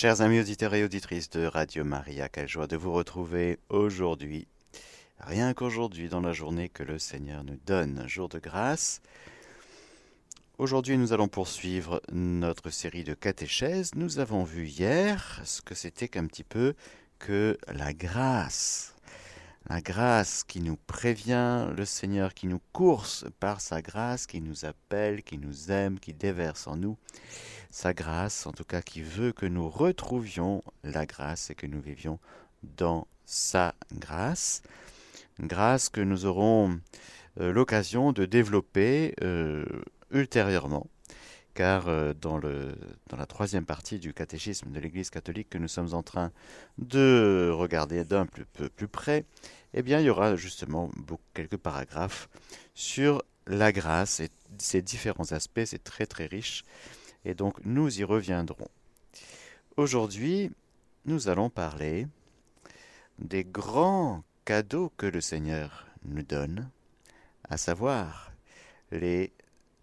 Chers amis auditeurs et auditrices de Radio Maria, quelle joie de vous retrouver aujourd'hui, rien qu'aujourd'hui dans la journée que le Seigneur nous donne, jour de grâce. Aujourd'hui, nous allons poursuivre notre série de catéchèses. Nous avons vu hier ce que c'était qu'un petit peu que la grâce. La grâce qui nous prévient, le Seigneur qui nous course par sa grâce, qui nous appelle, qui nous aime, qui déverse en nous sa grâce, en tout cas qui veut que nous retrouvions la grâce et que nous vivions dans sa grâce. Grâce que nous aurons euh, l'occasion de développer euh, ultérieurement, car euh, dans, la troisième partie du catéchisme de l'Église catholique que nous sommes en train de regarder d'un peu plus près, eh bien, il y aura justement quelques paragraphes sur la grâce et ses différents aspects. C'est très très riche et donc nous y reviendrons. Aujourd'hui, nous allons parler des grands cadeaux que le Seigneur nous donne, à savoir les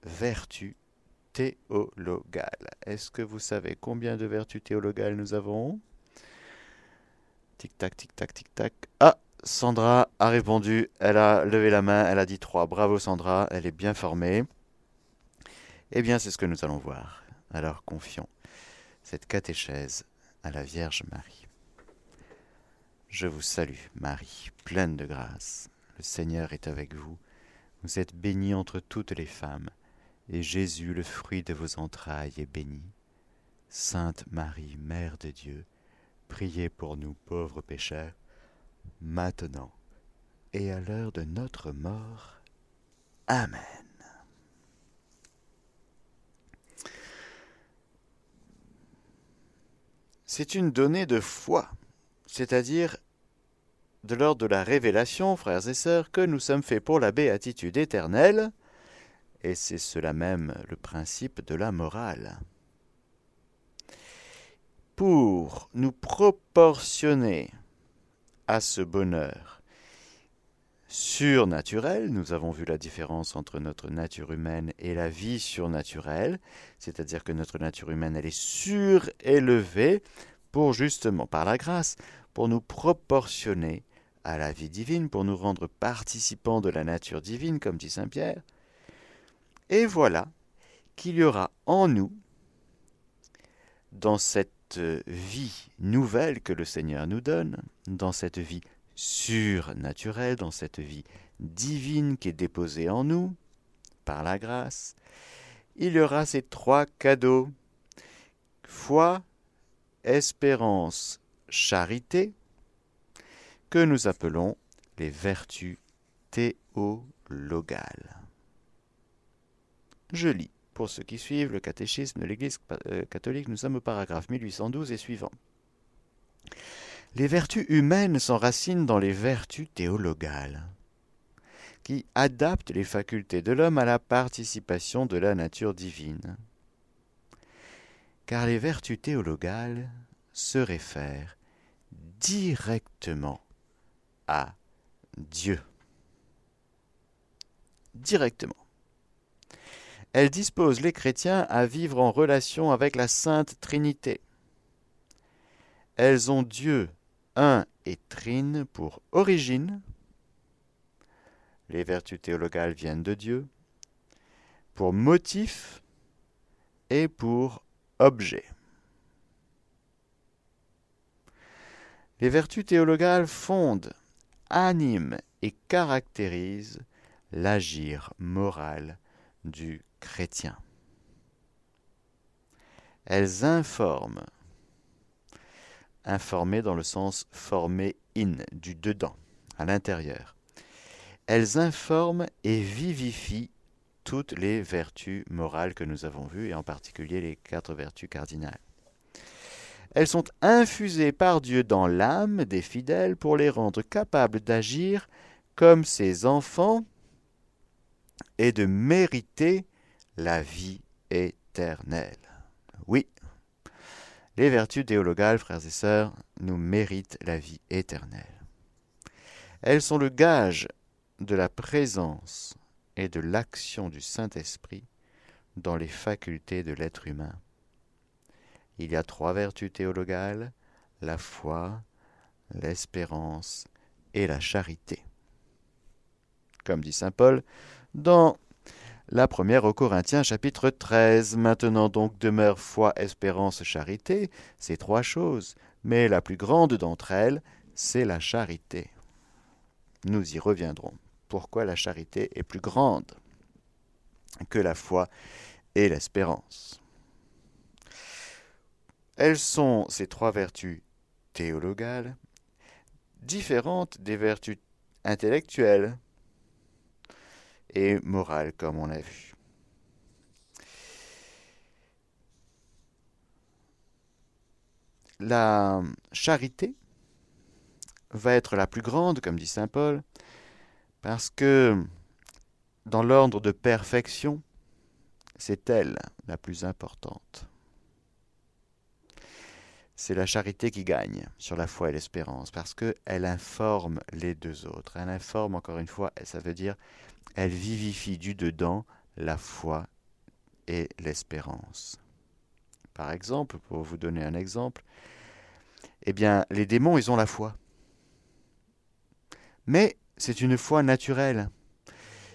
vertus théologales. Est-ce que vous savez combien de vertus théologales nous avons? Tic-tac, tic-tac, tic-tac. Ah Sandra a répondu, elle a levé la main, elle a dit trois. Bravo Sandra, elle est bien formée. Eh bien, c'est ce que nous allons voir. Alors confions cette catéchèse à la Vierge Marie. Je vous salue, Marie, pleine de grâce. Le Seigneur est avec vous. Vous êtes bénie entre toutes les femmes, et Jésus, le fruit de vos entrailles, est béni. Sainte Marie, Mère de Dieu, priez pour nous pauvres pécheurs maintenant et à l'heure de notre mort. Amen. C'est une donnée de foi, c'est-à-dire de l'ordre de la révélation, frères et sœurs, que nous sommes faits pour la béatitude éternelle, et c'est cela même le principe de la morale. Pour nous proportionner à ce bonheur surnaturel. Nous avons vu la différence entre notre nature humaine et la vie surnaturelle, c'est-à-dire que notre nature humaine, elle est surélevée pour justement, par la grâce, pour nous proportionner à la vie divine, pour nous rendre participants de la nature divine, comme dit Saint Pierre. Et voilà qu'il y aura en nous, dans cette vie nouvelle que le Seigneur nous donne, dans cette vie surnaturelle, dans cette vie divine qui est déposée en nous par la grâce, il y aura ces trois cadeaux foi, espérance, charité, que nous appelons les vertus théologales. Je lis. Pour ceux qui suivent le catéchisme de l'Église euh, catholique, nous sommes au paragraphe 1812 et suivant. Les vertus humaines s'enracinent dans les vertus théologales, qui adaptent les facultés de l'homme à la participation de la nature divine. Car les vertus théologales se réfèrent directement à Dieu. Directement. Elle dispose les chrétiens à vivre en relation avec la Sainte Trinité. Elles ont Dieu un et trine pour origine. Les vertus théologales viennent de Dieu. Pour motif et pour objet. Les vertus théologales fondent, animent et caractérisent l'agir moral du chrétiens. Elles informent, informer dans le sens former in, du dedans, à l'intérieur. Elles informent et vivifient toutes les vertus morales que nous avons vues, et en particulier les quatre vertus cardinales. Elles sont infusées par Dieu dans l'âme des fidèles pour les rendre capables d'agir comme ses enfants et de mériter la vie éternelle. Oui, les vertus théologales, frères et sœurs, nous méritent la vie éternelle. Elles sont le gage de la présence et de l'action du Saint-Esprit dans les facultés de l'être humain. il y a trois vertus théologales, la foi, l'espérance et la charité. Comme dit Saint Paul dans la première aux Corinthiens chapitre 13. Maintenant donc demeure foi, espérance, charité, ces trois choses, mais la plus grande d'entre elles, c'est la charité. Nous y reviendrons. Pourquoi la charité est plus grande que la foi et l'espérance? Elles sont, ces trois vertus théologales, différentes des vertus intellectuelles et morales, comme on a vu. La charité va être la plus grande, comme dit Saint Paul, parce que dans l'ordre de perfection, c'est elle la plus importante. C'est la charité qui gagne sur la foi et l'espérance, parce qu'elle informe les deux autres. Elle informe, encore une fois, ça veut dire, elle vivifie du dedans la foi et l'espérance. Par exemple, pour vous donner un exemple, eh bien, les démons, ils ont la foi. Mais c'est une foi naturelle.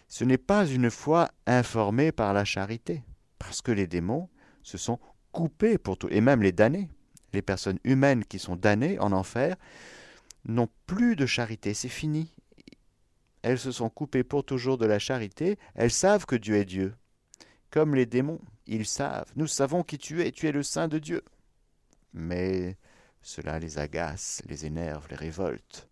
Ce n'est pas une foi informée par la charité, parce que les démons se sont coupés pour tout, et même les damnés, les personnes humaines qui sont damnées en enfer, n'ont plus de charité, c'est fini. Elles se sont coupées pour toujours de la charité, elles savent que Dieu est Dieu. Comme les démons, ils savent, nous savons qui tu es, tu es le Saint de Dieu. Mais cela les agace, les énerve, les révolte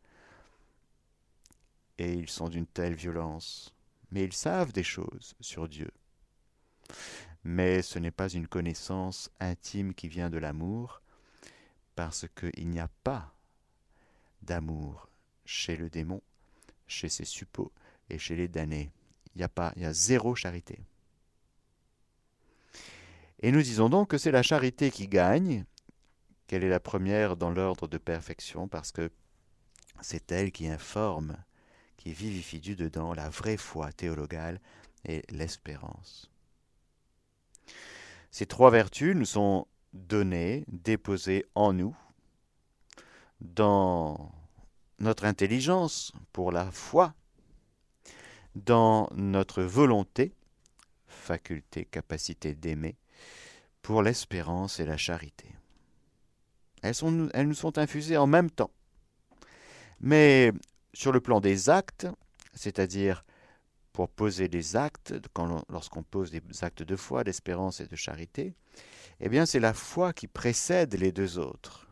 et ils sont d'une telle violence. Mais ils savent des choses sur Dieu. Mais ce n'est pas une connaissance intime qui vient de l'amour, parce qu'il n'y a pas d'amour chez le démon, chez ses suppôts et chez les damnés. Il n'y a pas, il y a zéro charité. Et nous disons donc que c'est la charité qui gagne, qu'elle est la première dans l'ordre de perfection, parce que c'est elle qui informe qui vivifie du dedans la vraie foi théologale et l'espérance. Ces trois vertus nous sont données, déposées en nous, dans notre intelligence pour la foi, dans notre volonté, faculté, capacité d'aimer, pour l'espérance et la charité. Elles, elles nous sont infusées en même temps. Mais sur le plan des actes, c'est-à-dire pour poser des actes, lorsqu'on pose des actes de foi, d'espérance et de charité, eh bien c'est la foi qui précède les deux autres.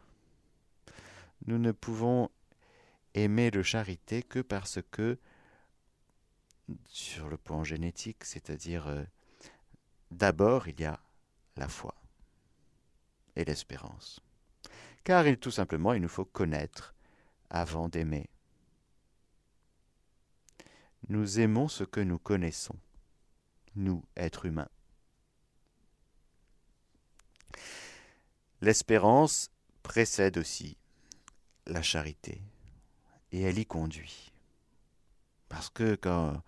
Nous ne pouvons aimer de charité que parce que, sur le plan génétique, c'est-à-dire euh, d'abord il y a la foi et l'espérance. Car tout simplement il nous faut connaître avant d'aimer. Nous aimons ce que nous connaissons, nous, êtres humains. L'espérance précède aussi la charité, et elle y conduit. Parce que quand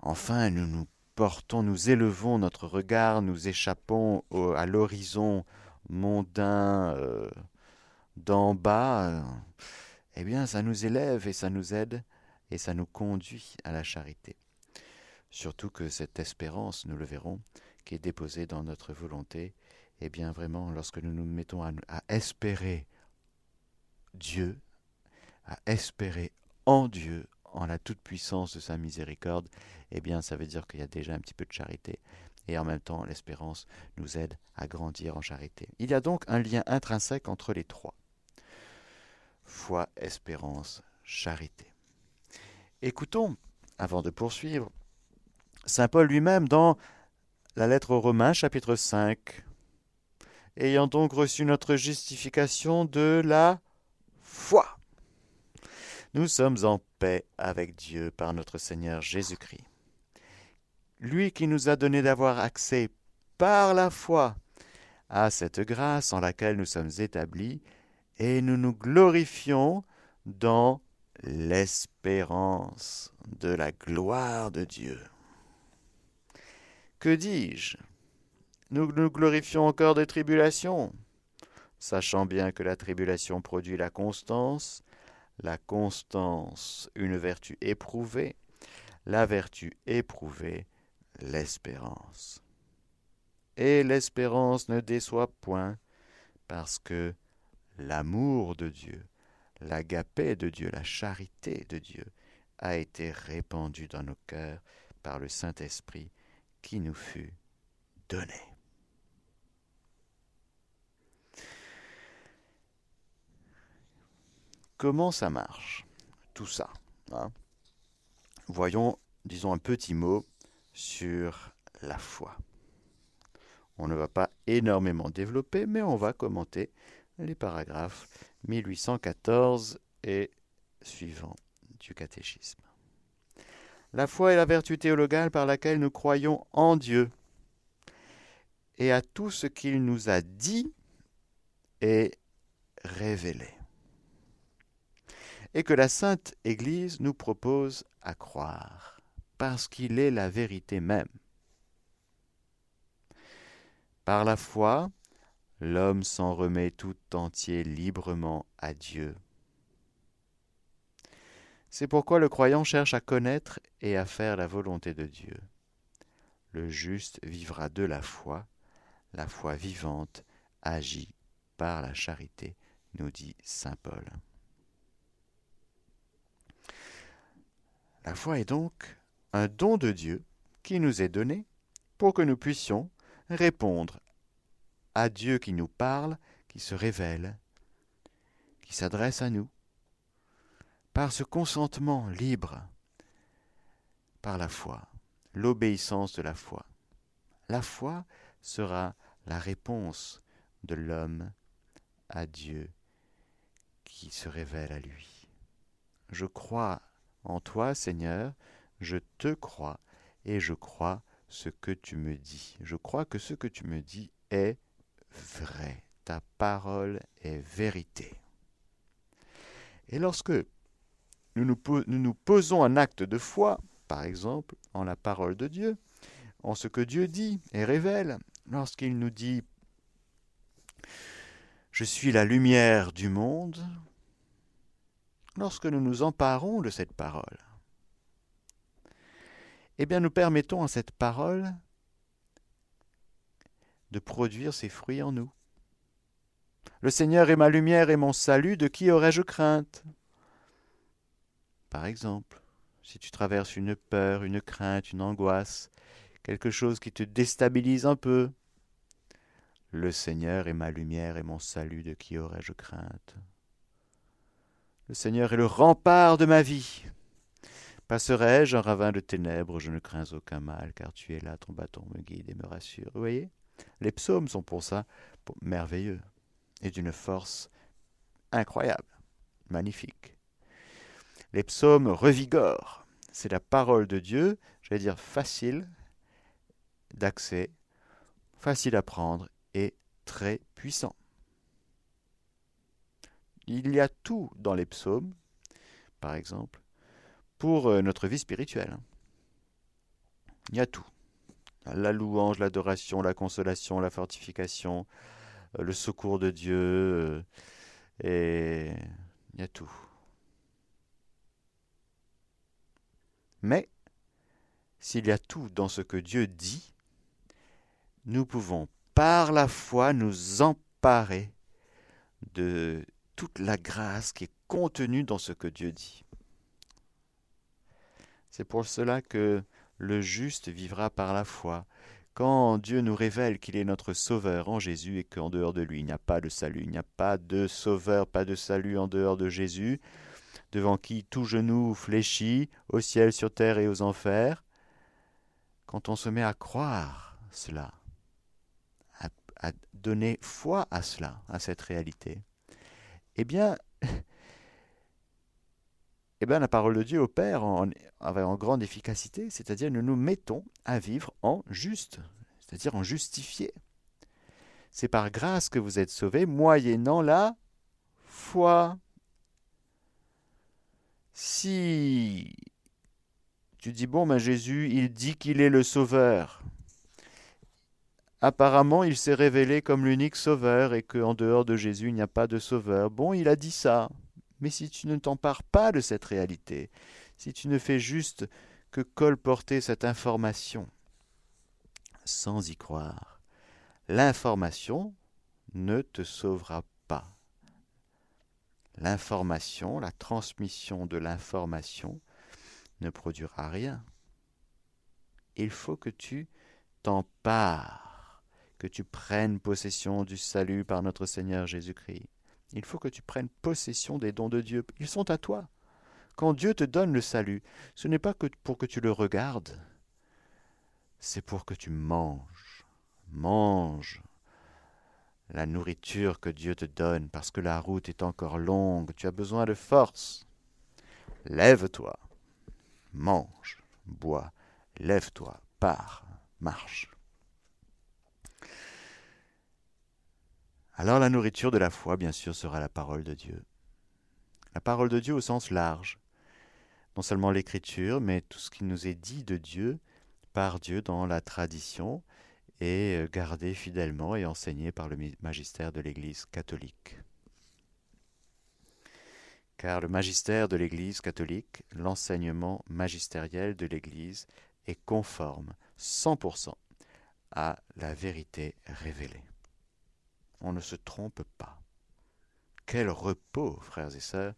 enfin nous nous portons, nous élevons notre regard, nous échappons à l'horizon mondain euh, d'en bas, euh, eh bien ça nous élève et ça nous aide et ça nous conduit à la charité. Surtout que cette espérance, nous le verrons, qui est déposée dans notre volonté, eh bien vraiment, lorsque nous nous mettons à, espérer Dieu, à espérer en Dieu, en la toute-puissance de sa miséricorde, eh bien ça veut dire qu'il y a déjà un petit peu de charité. Et en même temps, l'espérance nous aide à grandir en charité. Il y a donc un lien intrinsèque entre les trois. Foi, espérance, charité. Écoutons, avant de poursuivre, Saint Paul lui-même dans la lettre aux Romains chapitre 5. Ayant donc reçu notre justification de la foi, nous sommes en paix avec Dieu par notre Seigneur Jésus-Christ. Lui qui nous a donné d'avoir accès par la foi à cette grâce en laquelle nous sommes établis, et nous nous glorifions dans l'espérance de la gloire de Dieu. Que dis-je? Nous nous glorifions encore des tribulations, sachant bien que la tribulation produit la constance, la constance une vertu éprouvée, la vertu éprouvée l'espérance. Et l'espérance ne déçoit point, parce que l'amour de Dieu, l'agapé de Dieu, la charité de Dieu, a été répandue dans nos cœurs par le Saint-Esprit qui nous fut donné. Comment ça marche, tout ça hein? Voyons, disons, un petit mot sur la foi. On ne va pas énormément développer, mais on va commenter les paragraphes 1814 et suivants du catéchisme. La foi est la vertu théologale par laquelle nous croyons en Dieu et à tout ce qu'il nous a dit et révélé. Et que la Sainte Église nous propose à croire, parce qu'il est la vérité même. Par la foi, l'homme s'en remet tout entier librement à Dieu. C'est pourquoi le croyant cherche à connaître et à faire la volonté de Dieu. Le juste vivra de la foi, la foi vivante agit par la charité, nous dit Saint Paul. La foi est donc un don de Dieu qui nous est donné pour que nous puissions répondre à Dieu qui nous parle, qui se révèle, qui s'adresse à nous, par ce consentement libre, par la foi, l'obéissance de la foi. La foi sera la réponse de l'homme à Dieu qui se révèle à lui. Je crois en toi, Seigneur, je te crois et je crois ce que tu me dis. Je crois que ce que tu me dis est vrai. Ta parole est vérité. Et lorsque nous nous, posons un acte de foi, par exemple en la parole de Dieu, en ce que Dieu dit et révèle, lorsqu'il nous dit Je suis la lumière du monde, lorsque nous nous emparons de cette parole, eh bien nous permettons à cette parole de produire ses fruits en nous. Le Seigneur est ma lumière et mon salut, de qui aurais-je crainte? Par exemple, si tu traverses une peur, une crainte, une angoisse, quelque chose qui te déstabilise un peu, le Seigneur est ma lumière et mon salut, de qui aurais-je crainte? Le Seigneur est le rempart de ma vie. Passerai-je un ravin de ténèbres, je ne crains aucun mal, car tu es là, ton bâton me guide et me rassure. Voyez? Les psaumes sont pour ça merveilleux et d'une force incroyable, magnifique. Les psaumes revigorent. C'est la parole de Dieu, j'allais dire facile d'accès, facile à prendre et très puissant. Il y a tout dans les psaumes, par exemple, pour euh, notre vie spirituelle. Il y a tout la louange, l'adoration, la consolation, la fortification, euh, le secours de Dieu, euh, et il y a tout. Mais, s'il y a tout dans ce que Dieu dit, nous pouvons par la foi nous emparer de toute la grâce qui est contenue dans ce que Dieu dit. C'est pour cela que le juste vivra par la foi. Quand Dieu nous révèle qu'il est notre Sauveur en Jésus et qu'en dehors de lui il n'y a pas de salut, il n'y a pas de Sauveur, pas de salut en dehors de Jésus, devant qui tout genou fléchit au ciel, sur terre et aux enfers, quand on se met à croire cela, à, à donner foi à cela, à cette réalité, eh bien, eh bien, la parole de Dieu opère en, grande efficacité, c'est-à-dire nous nous mettons à vivre en juste, c'est-à-dire en justifié. C'est par grâce que vous êtes sauvés, moyennant la foi. Si tu dis, bon, ben Jésus, il dit qu'il est le sauveur. Apparemment, il s'est révélé comme l'unique sauveur et qu'en dehors de Jésus, il n'y a pas de sauveur. Bon, il a dit ça. Mais si tu ne t'empares pas de cette réalité, si tu ne fais juste que colporter cette information sans y croire, l'information ne te sauvera pas. L'information, la transmission de l'information ne produira rien. Il faut que tu t'empares, que tu prennes possession du salut par notre Seigneur Jésus-Christ. Il faut que tu prennes possession des dons de Dieu. Ils sont à toi. Quand Dieu te donne le salut, ce n'est pas que pour que tu le regardes, c'est pour que tu manges. Mange la nourriture que Dieu te donne, parce que la route est encore longue, tu as besoin de force. Lève-toi, mange, bois, lève-toi, pars, marche. Alors la nourriture de la foi, bien sûr, sera la parole de Dieu. La parole de Dieu au sens large. Non seulement l'écriture, mais tout ce qui nous est dit de Dieu, par Dieu dans la tradition, et euh, gardé fidèlement et enseigné par le magistère de l'Église catholique. Car le magistère de l'Église catholique, l'enseignement magistériel de l'Église, est conforme 100% à la vérité révélée on ne se trompe pas. Quel repos, frères et sœurs,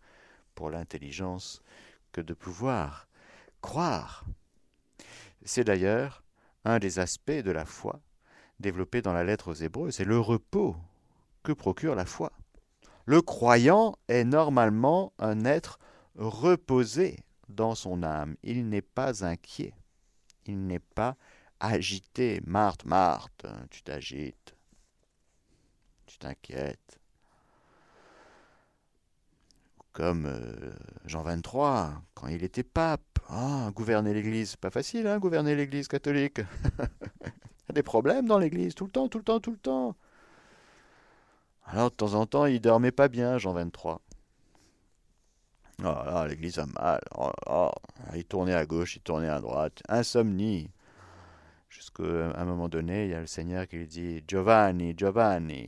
pour l'intelligence que de pouvoir croire. C'est d'ailleurs un des aspects de la foi développé dans la lettre aux Hébreux, c'est le repos que procure la foi. Le croyant est normalement un être reposé dans son âme. Il n'est pas inquiet. Il n'est pas agité. Marthe, Marthe, tu t'agites tu t'inquiètes. Comme euh, Jean XXIII, quand il était pape. Ah, gouverner l'Église, pas facile, hein, gouverner l'Église catholique. il y a des problèmes dans l'Église, tout le temps, tout le temps, tout le temps. Alors, de temps en temps, il dormait pas bien, Jean XXIII. Oh là, l'Église a mal. Oh, oh, il tournait à gauche, il tournait à droite. Insomnie. Jusqu'à un moment donné, il y a le Seigneur qui lui dit Giovanni, Giovanni,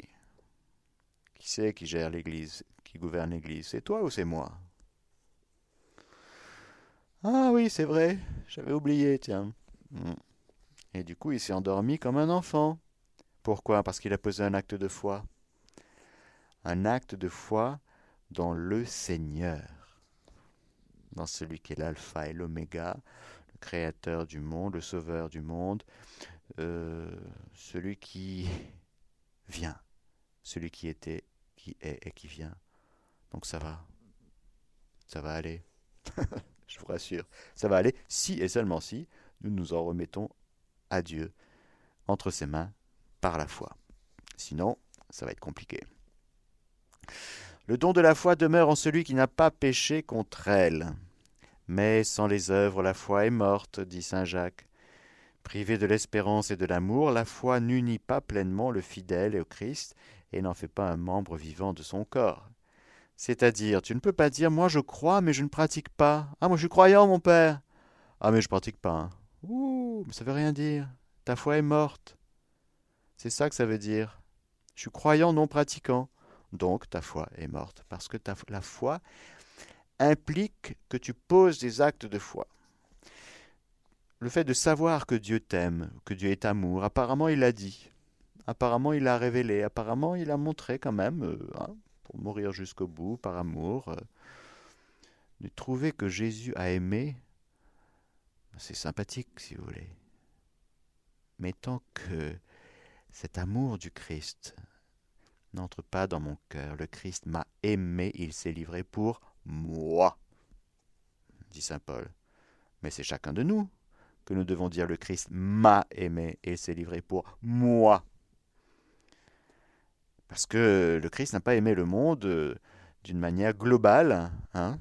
qui c'est qui gère l'Église, qui gouverne l'Église C'est toi ou c'est moi? Ah oui, c'est vrai, j'avais oublié, tiens. Hmm. Et du coup, il s'est endormi comme un enfant. Pourquoi? Parce qu'il a posé un acte de foi. Un acte de foi dans le Seigneur, dans celui qui est l'alpha et l'oméga, le créateur du monde, le sauveur du monde, euh, celui qui vient celui qui était, qui est et qui vient. Donc ça va. Ça va aller. Je vous rassure. Ça va aller si et seulement si nous nous en remettons à Dieu entre ses mains par la foi. Sinon, ça va être compliqué. Le don de la foi demeure en celui qui n'a pas péché contre elle. Mais sans les œuvres, la foi est morte, dit Saint Jacques. Privée de l'espérance et de l'amour, la foi n'unit pas pleinement le fidèle au Christ et n'en fait pas un membre vivant de son corps. C'est-à-dire, tu ne peux pas dire Moi je crois, mais je ne pratique pas. Ah, moi je suis croyant, mon père. Ah, mais je pratique pas. Hein. Ouh, mais ça veut rien dire. Ta foi est morte. C'est ça que ça veut dire. Je suis croyant non pratiquant. Donc ta foi est morte. Parce que ta, la foi implique que tu poses des actes de foi. Le fait de savoir que Dieu t'aime, que Dieu est amour, apparemment il l'a dit. Apparemment, il a révélé, apparemment, il a montré quand même, euh, hein, pour mourir jusqu'au bout, par amour, euh, de trouver que Jésus a aimé, c'est sympathique, si vous voulez. Mais tant que cet amour du Christ n'entre pas dans mon cœur, le Christ m'a aimé, il s'est livré pour moi, dit Saint Paul. Mais c'est chacun de nous que nous devons dire le Christ m'a aimé et s'est livré pour moi. Parce que le Christ n'a pas aimé le monde euh, d'une manière globale. Hein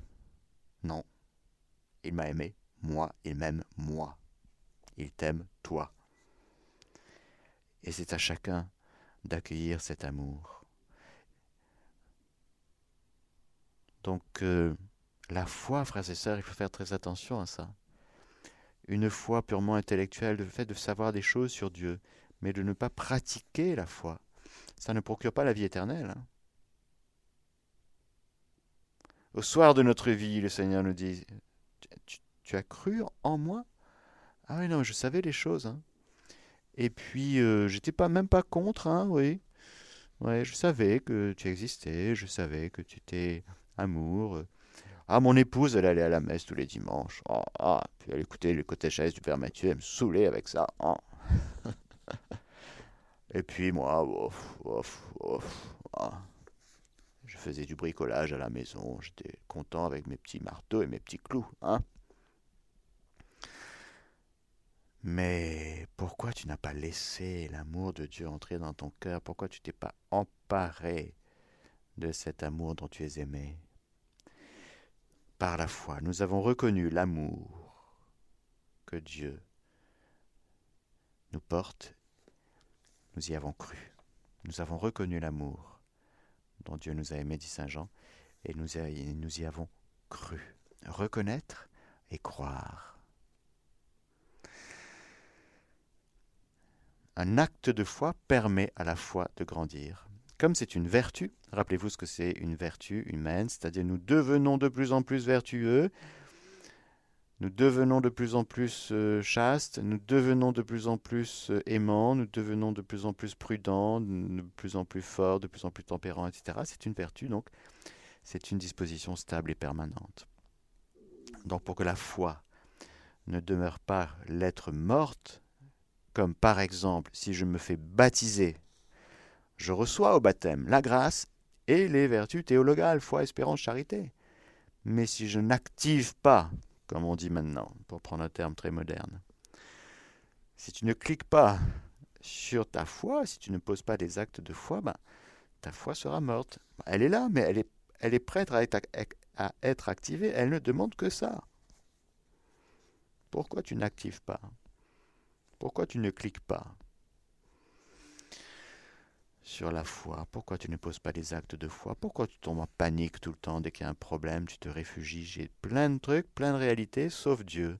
non. Il m'a aimé, moi, il m'aime, moi. Il t'aime, toi. Et c'est à chacun d'accueillir cet amour. Donc, euh, la foi, frères et sœurs, il faut faire très attention à ça. Une foi purement intellectuelle, le fait de savoir des choses sur Dieu, mais de ne pas pratiquer la foi, ça ne procure pas la vie éternelle. Hein. Au soir de notre vie, le Seigneur nous dit, tu, as cru en moi? Ah oui, non, je savais les choses. Hein. Et puis, euh, j'étais pas même pas contre, hein, oui. Je savais que tu existais, je savais que tu étais amour. Ah, mon épouse, elle allait à la messe tous les dimanches. Ah, ah puis elle écoutait le catéchèse du Père Mathieu, elle me saoulait avec ça. Ah. Et puis moi, ah. je faisais du bricolage à la maison, j'étais content avec mes petits marteaux et mes petits clous, hein. Mais pourquoi tu n'as pas laissé l'amour de Dieu entrer dans ton cœur? Pourquoi tu t'es pas emparé de cet amour dont tu es aimé? Par la foi, nous avons reconnu l'amour que Dieu nous porte. Nous y avons cru. Nous avons reconnu l'amour dont Dieu nous a aimé, dit Saint Jean, et nous, nous y avons cru. Reconnaître et croire. un acte de foi permet à la foi de grandir. Comme c'est une vertu, rappelez-vous ce que c'est une vertu humaine, c'est-à-dire nous devenons de plus en plus vertueux, nous devenons de plus en plus euh, chastes, nous devenons de plus en plus euh, aimants, nous devenons de plus en plus prudents, de plus en plus forts, de plus en plus tempérants, etc. C'est une vertu, donc c'est une disposition stable et permanente. Donc pour que la foi ne demeure pas l'être morte, comme par exemple si je me fais baptiser, je reçois au baptême la grâce et les vertus théologales, foi, espérance, charité. Mais si je n'active pas, comme on dit maintenant, pour prendre un terme très moderne, si tu ne cliques pas sur ta foi, si tu ne poses pas des actes de foi, ben, ta foi sera morte. Elle est là, mais elle est, prête à être activée. Elle ne demande que ça. Pourquoi tu n'actives pas? Pourquoi tu ne cliques pas? Sur la foi. Pourquoi tu ne poses pas des actes de foi? Pourquoi tu tombes en panique tout le temps dès qu'il y a un problème? Tu te réfugies J'ai plein de trucs, plein de réalités, sauf Dieu.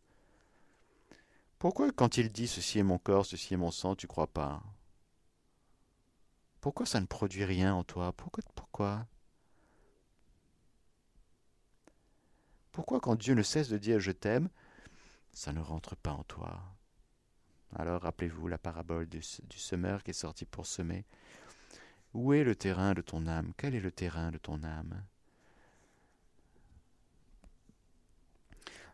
Pourquoi quand il dit ceci est mon corps, ceci est mon sang, tu crois pas? Pourquoi ça ne produit rien en toi? Pourquoi Pourquoi? Pourquoi quand Dieu ne cesse de dire je t'aime, ça ne rentre pas en toi? Alors rappelez-vous la parabole du, semeur qui est sorti pour semer. Où est le terrain de ton âme? Quel est le terrain de ton âme?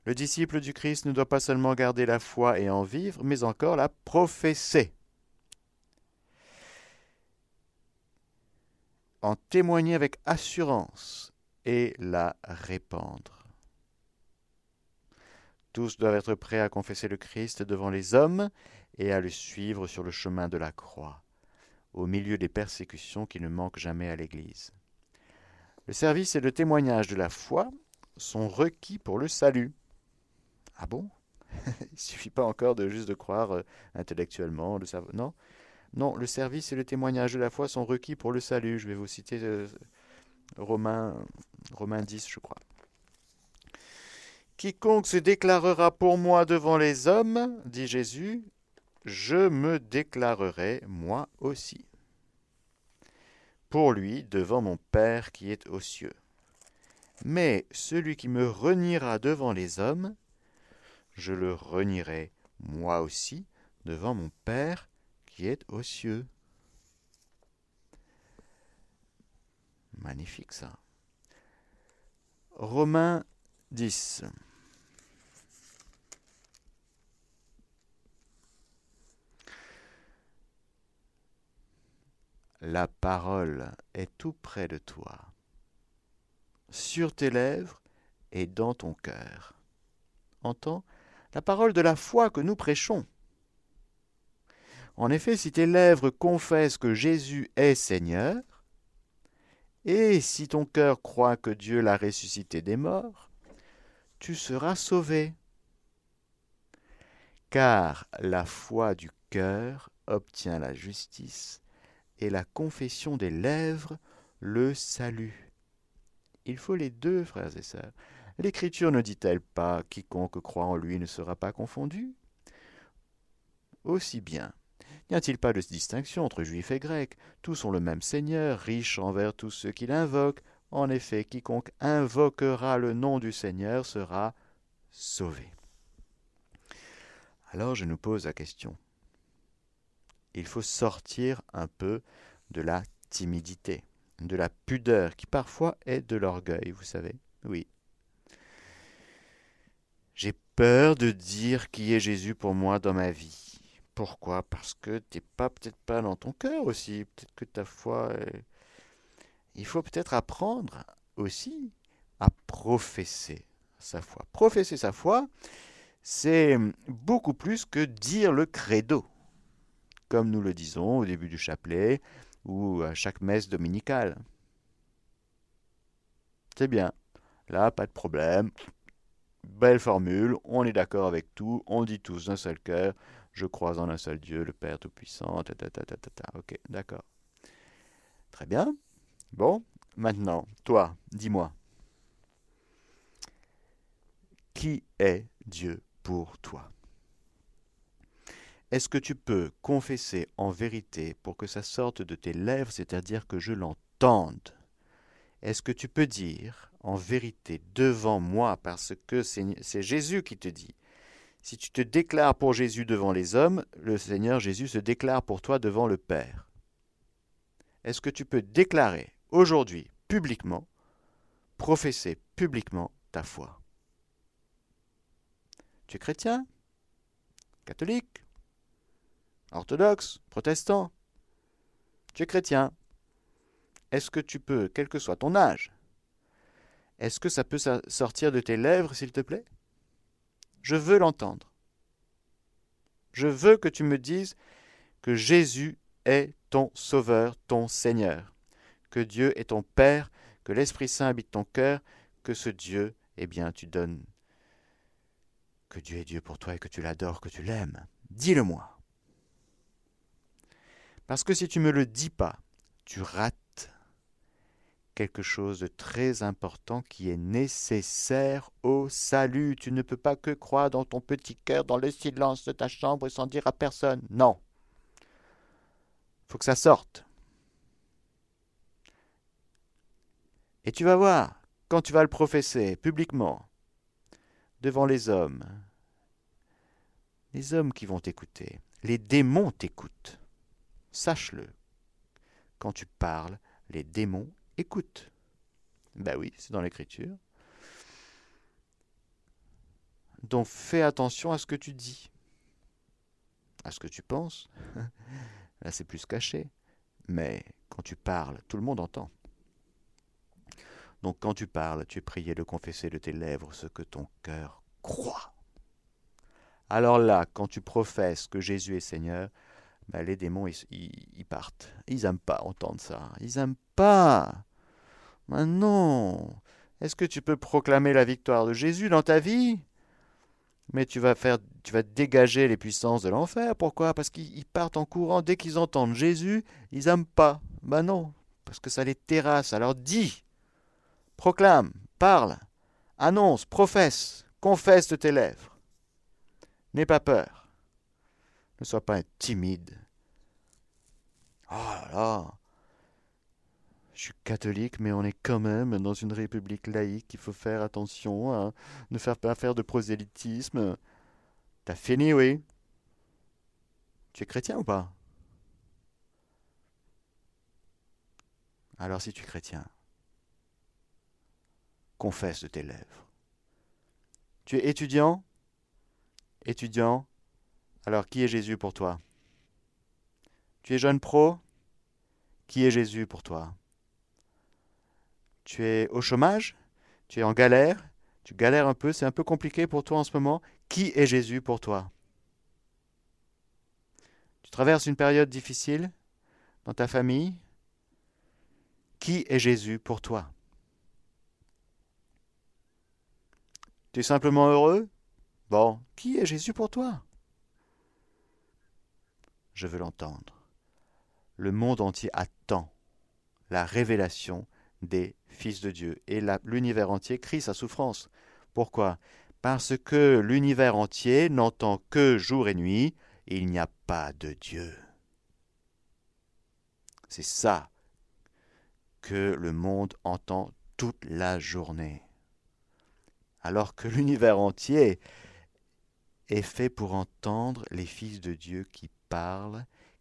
Le disciple du Christ ne doit pas seulement garder la foi et en vivre, mais encore la professer. En témoigner avec assurance et la répandre. Tous doivent être prêts à confesser le Christ devant les hommes et à le suivre sur le chemin de la croix, au milieu des persécutions qui ne manquent jamais à l'Église. Le service et le témoignage de la foi sont requis pour le salut. Ah bon? Il ne suffit pas encore juste de croire euh, intellectuellement. Non, non, le service et le témoignage de la foi sont requis pour le salut. Je vais vous citer euh, Romains, Romains 10, je crois. Quiconque se déclarera pour moi devant les hommes, dit Jésus, je me déclarerai moi aussi. Pour lui, devant mon Père qui est aux cieux. Mais celui qui me reniera devant les hommes, je le renierai moi aussi devant mon Père qui est aux cieux. Magnifique ça. Romains 10. La parole est tout près de toi, sur tes lèvres et dans ton cœur. Entends la parole de la foi que nous prêchons. En effet, si tes lèvres confessent que Jésus est Seigneur, et si ton cœur croit que Dieu l'a ressuscité des morts, tu seras sauvé. Car la foi du cœur obtient la justice, et la confession des lèvres le salut. Il faut les deux, frères et sœurs. L'Écriture ne dit-elle pas quiconque croit en lui ne sera pas confondu Aussi bien, N'y a-t-il pas de distinction entre juifs et grecs? Tous ont le même Seigneur, riche envers tous ceux qui l'invoquent. En effet, quiconque invoquera le nom du Seigneur sera sauvé. Alors je nous pose la question. Il faut sortir un peu de la timidité, de la pudeur qui parfois est de l'orgueil, vous savez. Oui. J'ai peur de dire qui est Jésus pour moi dans ma vie. Pourquoi? Parce que t'es pas peut-être pas dans ton cœur aussi. Peut-être que ta foi. Il faut peut-être apprendre aussi à professer sa foi. Professer sa foi, c'est beaucoup plus que dire le credo, comme nous le disons au début du chapelet ou à chaque messe dominicale. C'est bien. Là, pas de problème. Belle formule, on est d'accord avec tout, on dit tous d'un seul cœur, je crois en un seul Dieu, le Père Tout-Puissant, Ok, d'accord. Très bien. Bon, maintenant, toi, dis-moi. Qui est Dieu pour toi? Est-ce que tu peux confesser en vérité pour que ça sorte de tes lèvres, c'est-à-dire que je l'entende? Est-ce que tu peux dire en vérité devant moi, parce que c'est Jésus qui te dit. Si tu te déclares pour Jésus devant les hommes, le Seigneur Jésus se déclare pour toi devant le Père. Est-ce que tu peux déclarer aujourd'hui, publiquement, professer publiquement ta foi? Tu es chrétien? Catholique? Orthodoxe Protestant Tu es chrétien Est-ce que tu peux, quel que soit ton âge, est-ce que ça peut sortir de tes lèvres, s'il te plaît? Je veux l'entendre. Je veux que tu me dises que Jésus est ton Sauveur, ton Seigneur, que Dieu est ton Père, que l'Esprit Saint habite ton cœur, que ce Dieu, eh bien, tu donnes, que Dieu est Dieu pour toi et que tu l'adores, que tu l'aimes. Dis-le-moi. Parce que si tu ne me le dis pas, tu rates quelque chose de très important qui est nécessaire au salut. Tu ne peux pas que croire dans ton petit cœur, dans le silence de ta chambre sans dire à personne. Non. Il faut que ça sorte. Et tu vas voir, quand tu vas le professer publiquement, devant les hommes, les hommes qui vont t'écouter, les démons t'écoutent. Sache-le. Quand tu parles, les démons écoute. Ben oui, c'est dans l'écriture. Donc fais attention à ce que tu dis, à ce que tu penses. Là, c'est plus caché. Mais quand tu parles, tout le monde entend. Donc quand tu parles, tu es prié de confesser de tes lèvres ce que ton cœur croit. Alors là, quand tu professes que Jésus est Seigneur, ben, les démons, ils, partent. Ils n'aiment pas entendre ça. Ils n'aiment pas. Mais non. Est-ce que tu peux proclamer la victoire de Jésus dans ta vie? Mais tu vas faire, tu vas dégager les puissances de l'enfer. Pourquoi? Parce qu'ils partent en courant dès qu'ils entendent Jésus. Ils n'aiment pas. Ben non. Parce que ça les terrasse. Alors dis, proclame, parle, annonce, professe, confesse de tes lèvres. N'aie pas peur. Ne sois pas timide. Oh là là Je suis catholique, mais on est quand même dans une république laïque. Il faut faire attention à ne faire pas faire de prosélytisme. T'as fini, oui Tu es chrétien ou pas? Alors si tu es chrétien, confesse de tes lèvres. Tu es étudiant? Étudiant alors, qui est Jésus pour toi? Tu es jeune pro? Qui est Jésus pour toi? Tu es au chômage? Tu es en galère? Tu galères un peu, c'est un peu compliqué pour toi en ce moment? Qui est Jésus pour toi? Tu traverses une période difficile dans ta famille? Qui est Jésus pour toi? Tu es simplement heureux? Bon, qui est Jésus pour toi? Je veux l'entendre. Le monde entier attend la révélation des fils de Dieu et l'univers entier crie sa souffrance. Pourquoi? Parce que l'univers entier n'entend que jour et nuit, il n'y a pas de Dieu. C'est ça que le monde entend toute la journée. Alors que l'univers entier est fait pour entendre les fils de Dieu qui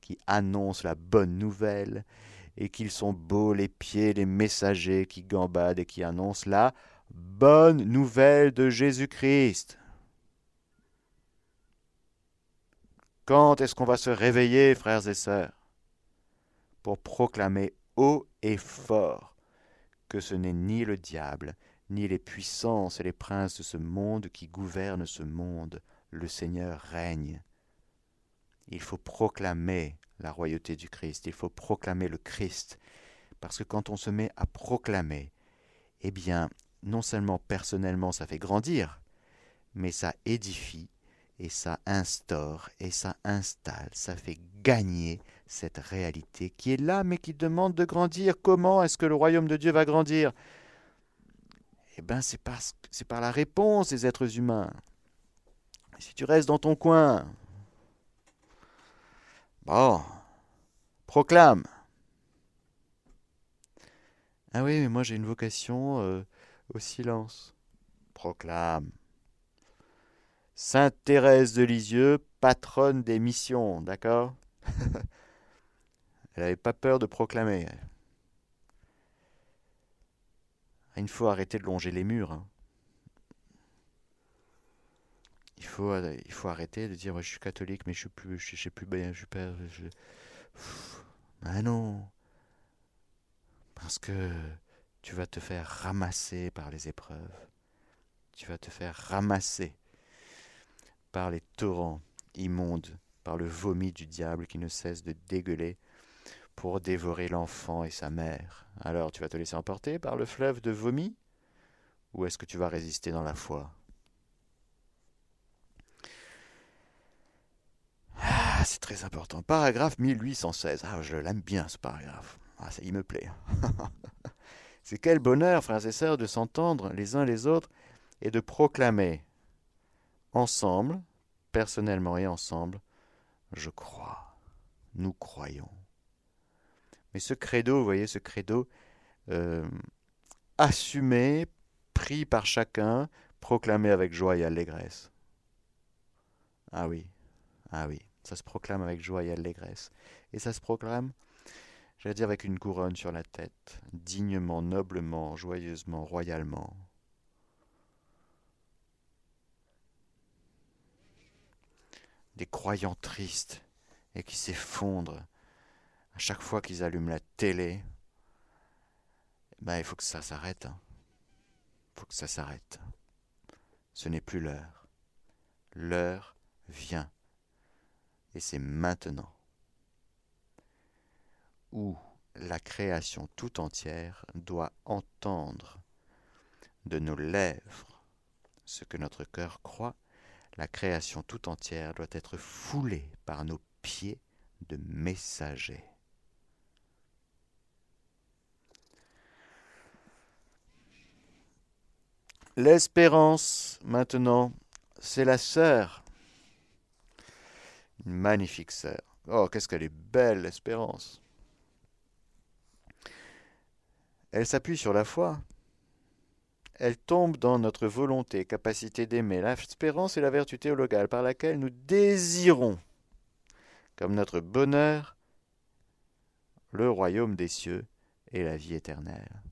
qui annoncent la bonne nouvelle, et qu'ils sont beaux les pieds des messagers qui gambadent et qui annoncent la bonne nouvelle de Jésus-Christ. Quand est-ce qu'on va se réveiller, frères et sœurs, pour proclamer haut et fort que ce n'est ni le diable, ni les puissances et les princes de ce monde qui gouvernent ce monde, le Seigneur règne. Il faut proclamer la royauté du Christ, il faut proclamer le Christ, parce que quand on se met à proclamer, eh bien, non seulement personnellement ça fait grandir, mais ça édifie, et ça instaure et ça installe, ça fait gagner cette réalité qui est là mais qui demande de grandir. Comment est-ce que le royaume de Dieu va grandir? Eh bien c'est par la réponse des êtres humains. Si tu restes dans ton coin, bon, proclame. Ah oui, mais moi j'ai une vocation euh, au silence. Proclame. Sainte Thérèse de Lisieux, patronne des missions, d'accord? Elle n'avait pas peur de proclamer. Il faut arrêter de longer les murs. Hein. Il, faut, euh, il faut arrêter de dire moi, je suis catholique, mais je suis plus, je, plus bien, je suis. Ah non Parce que tu vas te faire ramasser par les épreuves. Tu vas te faire ramasser par les torrents immondes, par le vomi du diable qui ne cesse de dégueuler pour dévorer l'enfant et sa mère. Alors tu vas te laisser emporter par le fleuve de vomi? Ou est-ce que tu vas résister dans la foi? Ah, c'est très important. Paragraphe 1816. Ah, je l'aime bien ce paragraphe. Ah, ça, il me plaît. c'est quel bonheur, frères et sœurs, de s'entendre les uns les autres et de proclamer ensemble, personnellement et ensemble, je crois, nous croyons. Mais ce credo, vous voyez, ce credo euh, assumé, pris par chacun, proclamé avec joie et allégresse. Ah oui, ah oui, ça se proclame avec joie et allégresse. Et ça se proclame, j'allais dire, avec une couronne sur la tête, dignement, noblement, joyeusement, royalement. des croyants tristes et qui s'effondrent à chaque fois qu'ils allument la télé, ben, il faut que ça s'arrête. Hein. Il faut que ça s'arrête. Ce n'est plus l'heure. L'heure vient. Et c'est maintenant. Où la création tout entière doit entendre de nos lèvres ce que notre cœur croit la création tout entière doit être foulée par nos pieds de messagers. L'espérance, maintenant, c'est la sœur. Magnifique sœur. Oh, qu'est-ce qu'elle est belle, l'espérance. Elle s'appuie sur la foi elle tombe dans notre volonté, capacité d'aimer. L'espérance est la vertu théologale par laquelle nous désirons, comme notre bonheur, le royaume des cieux et la vie éternelle.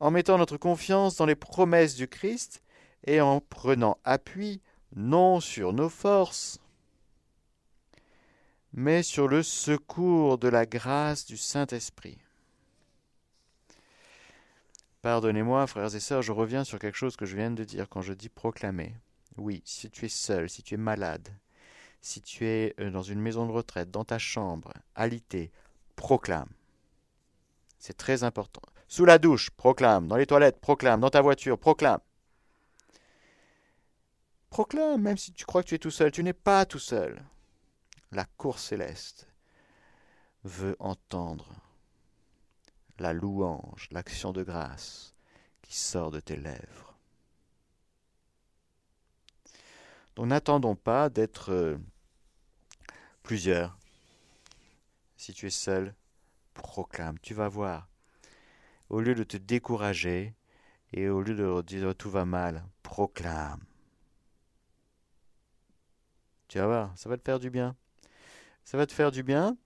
En mettant notre confiance dans les promesses du Christ et en prenant appui non sur nos forces, mais sur le secours de la grâce du Saint-Esprit. Pardonnez-moi, frères et sœurs, je reviens sur quelque chose que je viens de dire quand je dis proclamer. Oui, si tu es seul, si tu es malade, si tu es euh, dans une maison de retraite, dans ta chambre, alité, proclame. C'est très important. Sous la douche, proclame. Dans les toilettes, proclame. Dans ta voiture, proclame. Proclame, même si tu crois que tu es tout seul. Tu n'es pas tout seul. La cour céleste veut entendre la louange, l'action de grâce qui sort de tes lèvres. Donc n'attendons pas d'être euh, plusieurs si tu es seul, proclame, tu vas voir. Au lieu de te décourager et au lieu de dire tout va mal, proclame. Tu vas voir, ça va te faire du bien. Ça va te faire du bien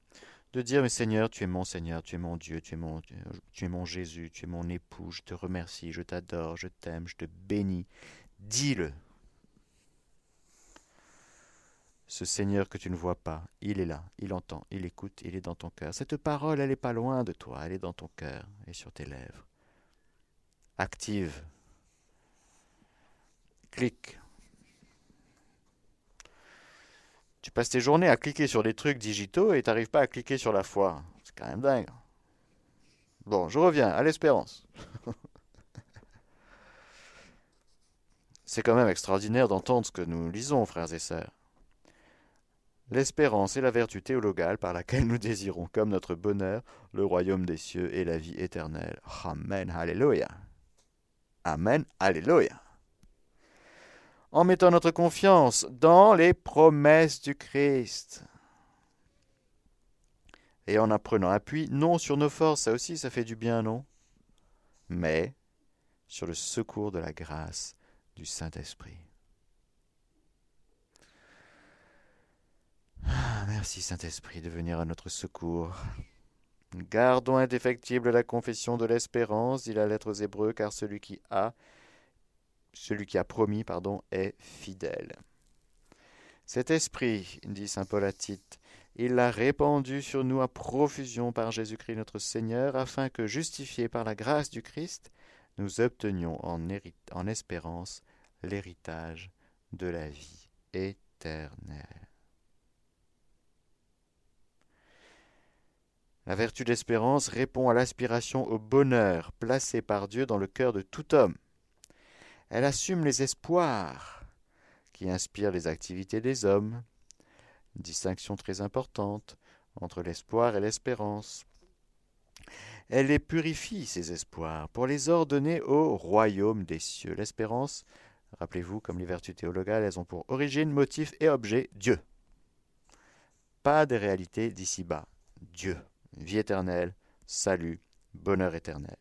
de dire, mais Seigneur, tu es mon Seigneur, tu es mon Dieu, tu es mon, Jésus, tu es mon époux, je te remercie, je t'adore, je t'aime, je te bénis. Dis-le. Ce Seigneur que tu ne vois pas, il est là, il entend, il écoute, il est dans ton cœur. Cette parole, elle n'est pas loin de toi, elle est dans ton cœur et sur tes lèvres. Active. Clique. Tu passes tes journées à cliquer sur des trucs digitaux et tu n'arrives pas à cliquer sur la foi. C'est quand même dingue. Bon, je reviens à l'espérance. C'est quand même extraordinaire d'entendre ce que nous lisons, frères et sœurs. L'espérance est la vertu théologale par laquelle nous désirons comme notre bonheur le royaume des cieux et la vie éternelle. Amen, Alléluia. Amen, Alléluia en mettant notre confiance dans les promesses du Christ. Et en apprenant appui, non sur nos forces, ça aussi ça fait du bien, non? Mais sur le secours de la grâce du Saint-Esprit. Ah, merci Saint-Esprit de venir à notre secours. Gardons indéfectible la confession de l'espérance, dit la lettre aux Hébreux, car celui qui a celui qui a promis, pardon, est fidèle. Cet esprit, dit saint Paul à Tite, il l'a répandu sur nous à profusion par Jésus-Christ notre Seigneur, afin que, justifiés par la grâce du Christ, nous obtenions en, espérance l'héritage de la vie éternelle. La vertu d'espérance répond à l'aspiration au bonheur placé par Dieu dans le cœur de tout homme. Elle assume les espoirs qui inspirent les activités des hommes. Distinction très importante entre l'espoir et l'espérance. Elle les purifie, ces espoirs, pour les ordonner au royaume des cieux. L'espérance, rappelez-vous, comme les vertus théologales, elles ont pour origine, motif et objet Dieu. Pas des réalités d'ici-bas. Dieu. Vie éternelle, salut, bonheur éternel.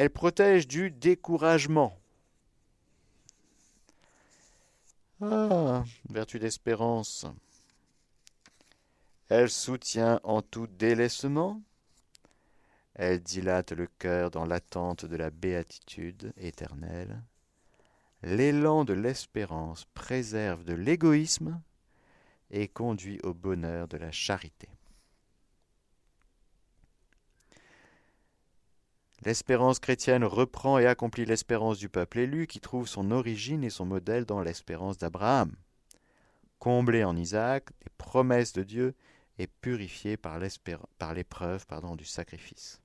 Elle protège du découragement. Ah, vertu d'espérance. Elle soutient en tout délaissement. Elle dilate le cœur dans l'attente de la béatitude éternelle. L'élan de l'espérance préserve de l'égoïsme et conduit au bonheur de la charité. L'espérance chrétienne reprend et accomplit l'espérance du peuple élu qui trouve son origine et son modèle dans l'espérance d'Abraham. Comblé en Isaac des promesses de Dieu et purifié par l'épreuve du sacrifice.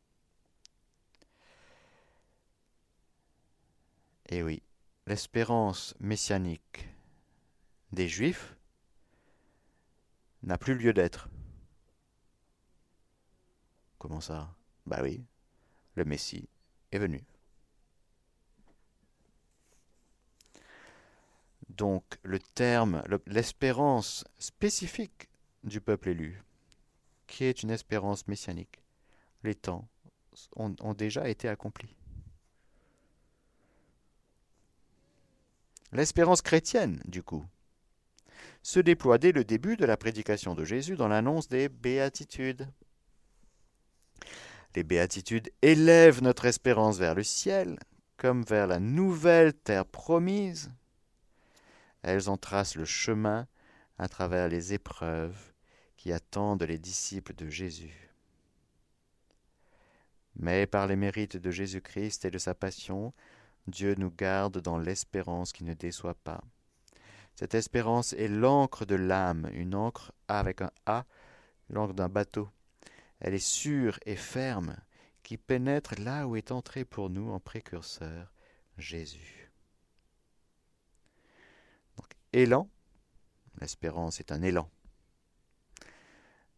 Et oui, l'espérance messianique des Juifs n'a plus lieu d'être. Comment ça? Bah oui, le Messie est venu. Donc le terme, l'espérance spécifique du peuple élu, qui est une espérance messianique, les temps ont, déjà été accomplis. L'espérance chrétienne, du coup, se déploie dès le début de la prédication de Jésus dans l'annonce des béatitudes. Les béatitudes élèvent notre espérance vers le ciel, comme vers la nouvelle terre promise. Elles en tracent le chemin à travers les épreuves qui attendent les disciples de Jésus. Mais par les mérites de Jésus-Christ et de sa passion, Dieu nous garde dans l'espérance qui ne déçoit pas. Cette espérance est l'encre de l'âme, une encre avec un A, l'encre d'un bateau. Elle est sûre et ferme, qui pénètre là où est entré pour nous en précurseur Jésus. Donc, élan, l'espérance est un élan.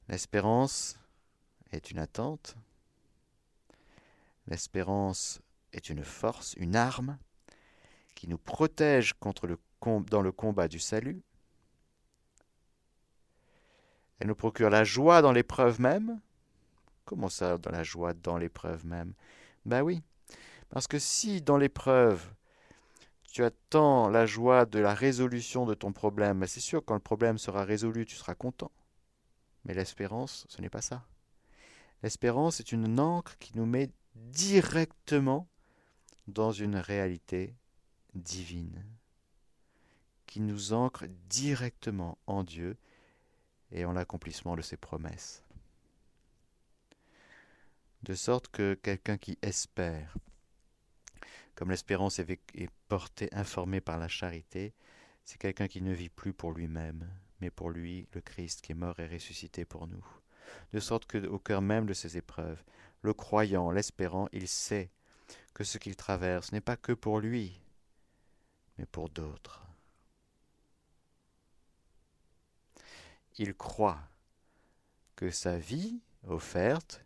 L'espérance est une attente. L'espérance est une force, une arme qui nous protège dans le combat du salut. Elle nous procure la joie dans l'épreuve même. Comment ça, dans la joie dans l'épreuve même? Ben oui, parce que si dans l'épreuve, tu attends la joie de la résolution de ton problème, ben c'est sûr, quand le problème sera résolu, tu seras content. Mais l'espérance, ce n'est pas ça. L'espérance est une encre qui nous met directement dans une réalité divine, qui nous ancre directement en Dieu et en l'accomplissement de ses promesses. De sorte que quelqu'un qui espère, comme l'espérance est portée, informée par la charité, c'est quelqu'un qui ne vit plus pour lui-même, mais pour lui, le Christ qui est mort et ressuscité pour nous. De sorte que, au cœur même de ces épreuves, le croyant, l'espérant, il sait que ce qu'il traverse n'est pas que pour lui, mais pour d'autres. Il croit que sa vie offerte,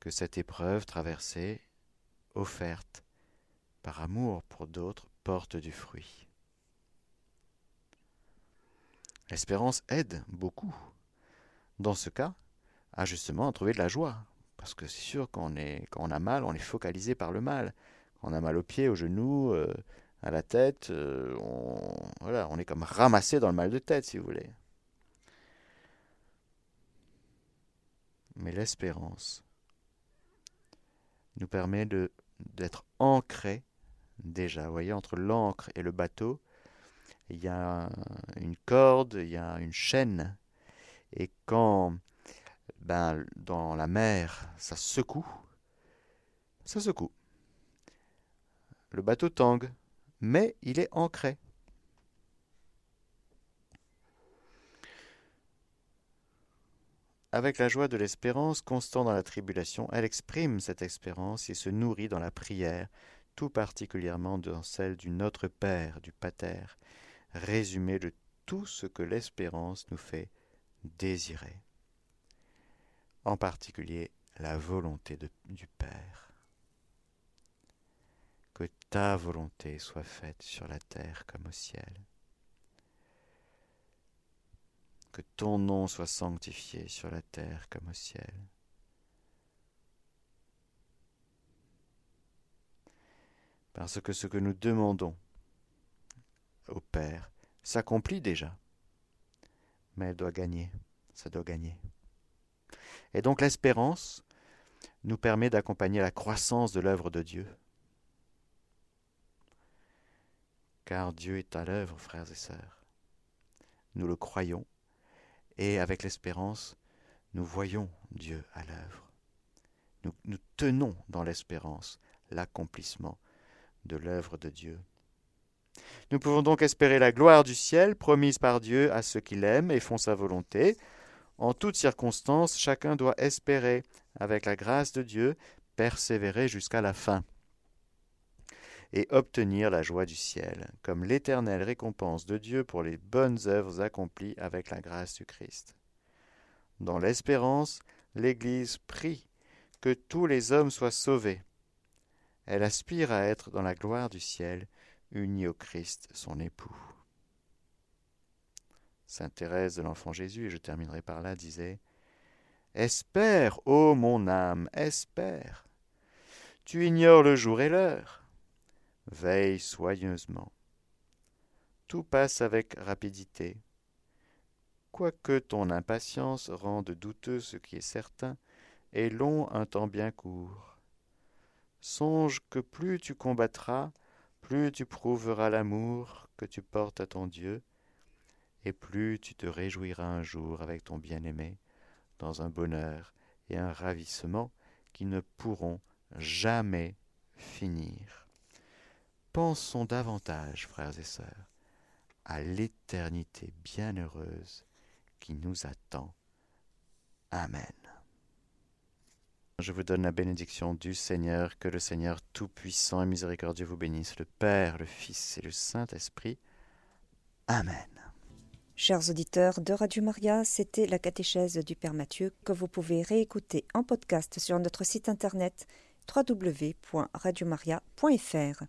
que cette épreuve traversée, offerte par amour pour d'autres, porte du fruit. L'espérance aide beaucoup, dans ce cas, à justement trouver de la joie. Parce que c'est sûr, quand on, est, quand a mal, on est focalisé par le mal. Quand on a mal aux pieds, aux genoux, euh, à la tête, euh, on est comme ramassé dans le mal de tête, si vous voulez. Mais l'espérance nous permet d'être ancrés déjà. Vous voyez, entre l'ancre et le bateau, il y a une corde, il y a une chaîne. Et quand ben, dans la mer, ça secoue, ça secoue. Le bateau tangue, mais il est ancré. Avec la joie de l'espérance, constant dans la tribulation, elle exprime cette espérance et se nourrit dans la prière, tout particulièrement dans celle du Notre Père, du Pater, résumé de tout ce que l'espérance nous fait désirer, en particulier la volonté du Père. Que ta volonté soit faite sur la terre comme au ciel. Que ton nom soit sanctifié sur la terre comme au ciel. Parce que ce que nous demandons au Père s'accomplit déjà. Mais elle doit gagner, ça doit gagner. Et donc l'espérance nous permet d'accompagner la croissance de l'œuvre de Dieu. Car Dieu est à l'œuvre, frères et sœurs. Nous le croyons, et avec l'espérance, nous voyons Dieu à l'œuvre. Nous, nous tenons dans l'espérance l'accomplissement de l'œuvre de Dieu. Nous pouvons donc espérer la gloire du ciel promise par Dieu à ceux qui l'aiment et font sa volonté. En toutes circonstances, chacun doit espérer, avec la grâce de Dieu, persévérer jusqu'à la fin et obtenir la joie du ciel, comme l'éternelle récompense de Dieu pour les bonnes œuvres accomplies avec la grâce du Christ. Dans l'espérance, l'Église prie que tous les hommes soient sauvés. Elle aspire à être dans la gloire du ciel, unie au Christ, son époux. Sainte Thérèse de l'Enfant Jésus, et je terminerai par là, disait Espère, ô mon âme, espère. Tu ignores le jour et l'heure. Veille soigneusement. Tout passe avec rapidité. Quoique ton impatience rende douteux ce qui est certain, et long un temps bien court. Songe que plus tu combattras, plus tu prouveras l'amour que tu portes à ton Dieu, et plus tu te réjouiras un jour avec ton bien-aimé dans un bonheur et un ravissement qui ne pourront jamais finir. Pensons davantage, frères et sœurs, à l'éternité bienheureuse qui nous attend. Amen. Je vous donne la bénédiction du Seigneur, que le Seigneur Tout-Puissant et Miséricordieux vous bénisse, le Père, le Fils et le Saint-Esprit. Amen. Chers auditeurs de Radio Maria, c'était la catéchèse du Père Mathieu que vous pouvez réécouter en podcast sur notre site internet www.radiomaria.fr.